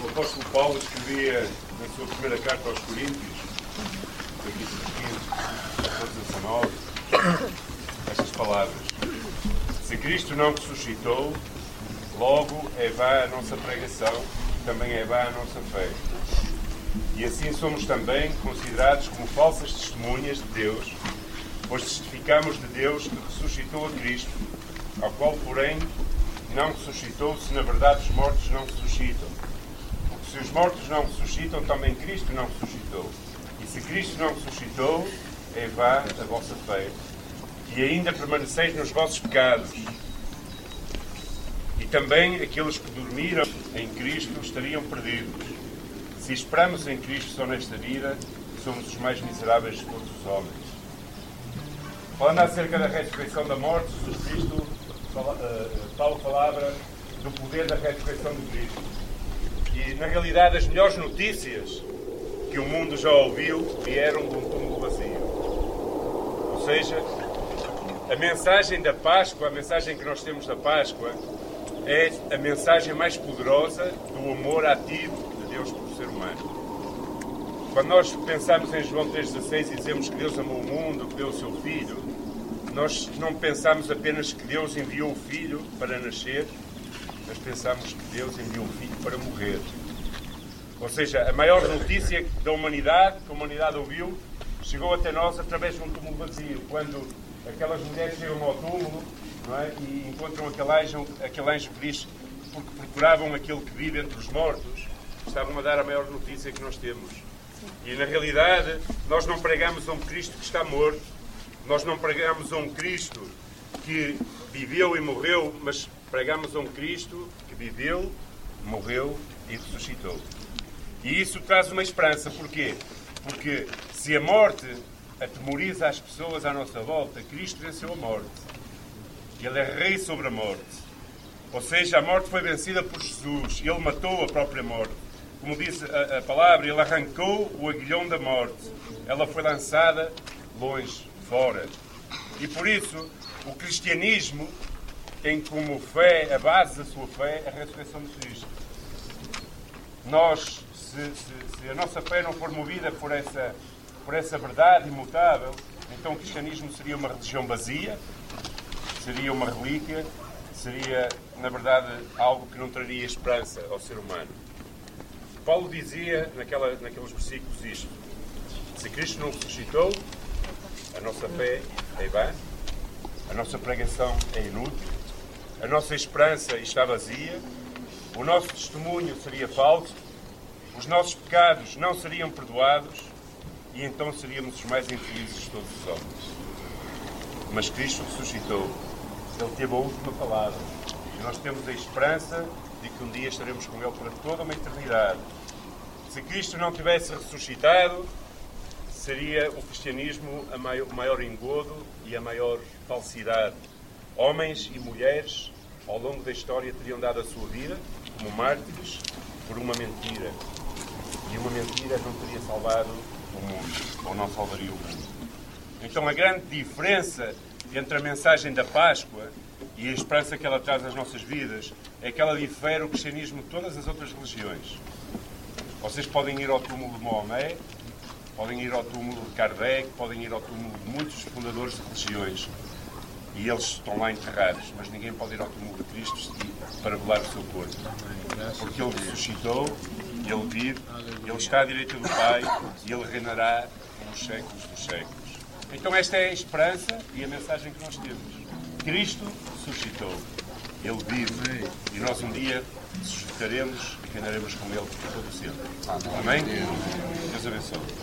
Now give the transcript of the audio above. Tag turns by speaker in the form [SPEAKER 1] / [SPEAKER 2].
[SPEAKER 1] O apóstolo Paulo escrevia na sua primeira carta aos Coríntios, capítulo 15, 19, estas palavras. Se Cristo não ressuscitou, logo é vã a nossa pregação, também é vã a nossa fé. E assim somos também considerados como falsas testemunhas de Deus, pois testificamos de Deus que ressuscitou a Cristo, ao qual, porém, não ressuscitou se na verdade os mortos não ressuscitam. Se os mortos não ressuscitam, também Cristo não ressuscitou. E se Cristo não ressuscitou, é vá a vossa fé. E ainda permaneceis nos vossos pecados. E também aqueles que dormiram em Cristo estariam perdidos. Se esperamos em Cristo só nesta vida, somos os mais miseráveis de todos os homens. Falando acerca da ressurreição da morte, Jesus Cristo, Paulo falava do poder da ressurreição de Cristo. E, na realidade, as melhores notícias que o mundo já ouviu vieram de um túmulo vazio. Ou seja, a mensagem da Páscoa, a mensagem que nós temos da Páscoa, é a mensagem mais poderosa do amor ativo de Deus pelo ser humano. Quando nós pensamos em João 3,16 e dizemos que Deus amou o mundo, que deu o seu Filho, nós não pensamos apenas que Deus enviou o Filho para nascer, mas pensamos que Deus enviou o Filho para morrer. Ou seja, a maior notícia da humanidade, que a humanidade ouviu, chegou até nós através de um túmulo vazio. Quando aquelas mulheres chegam ao túmulo é? e encontram aquele anjo, aquele anjo que diz porque procuravam aquele que vive entre os mortos, estavam a dar a maior notícia que nós temos. E na realidade, nós não pregamos a um Cristo que está morto, nós não pregamos a um Cristo que viveu e morreu, mas pregamos um Cristo que viveu, morreu e ressuscitou. E isso traz uma esperança. Porquê? Porque se a morte atemoriza as pessoas à nossa volta, Cristo venceu a morte. Ele é rei sobre a morte. Ou seja, a morte foi vencida por Jesus. Ele matou a própria morte. Como diz a, a palavra, ele arrancou o aguilhão da morte. Ela foi lançada longe, fora. E por isso, o cristianismo tem como fé, a base da sua fé, a ressurreição de Cristo. Nós, se, se, se a nossa fé não for movida por essa, por essa verdade imutável, então o cristianismo seria uma religião vazia, seria uma relíquia, seria, na verdade, algo que não traria esperança ao ser humano. Paulo dizia naquela, naqueles versículos isto: se Cristo não ressuscitou, a nossa fé é vã, a nossa pregação é inútil, a nossa esperança está vazia, o nosso testemunho seria falso, os nossos pecados não seriam perdoados e então seríamos os mais infelizes de todos os homens. Mas Cristo ressuscitou, Ele teve a última palavra e nós temos a esperança de que um dia estaremos com Ele para toda uma eternidade. Se Cristo não tivesse ressuscitado, seria o cristianismo o maior engodo e a maior falsidade. Homens e mulheres, ao longo da história, teriam dado a sua vida como mártires por uma mentira. E uma mentira não teria salvado o mundo, ou não salvaria o mundo. Então, a grande diferença entre a mensagem da Páscoa e a esperança que ela traz às nossas vidas é que ela difere o cristianismo de todas as outras religiões. Vocês podem ir ao túmulo de Maomé, podem ir ao túmulo de Kardec, podem ir ao túmulo de muitos fundadores de religiões. E eles estão lá enterrados, mas ninguém pode ir ao túmulo de Cristo para velar o seu corpo. Porque Ele ressuscitou, Ele vive, Ele está à direita do Pai e Ele reinará nos séculos dos séculos. Então esta é a esperança e a mensagem que nós temos. Cristo ressuscitou. Ele vive e nós um dia ressuscitaremos e reinaremos com Ele por todo o sempre. Amém? Deus abençoe.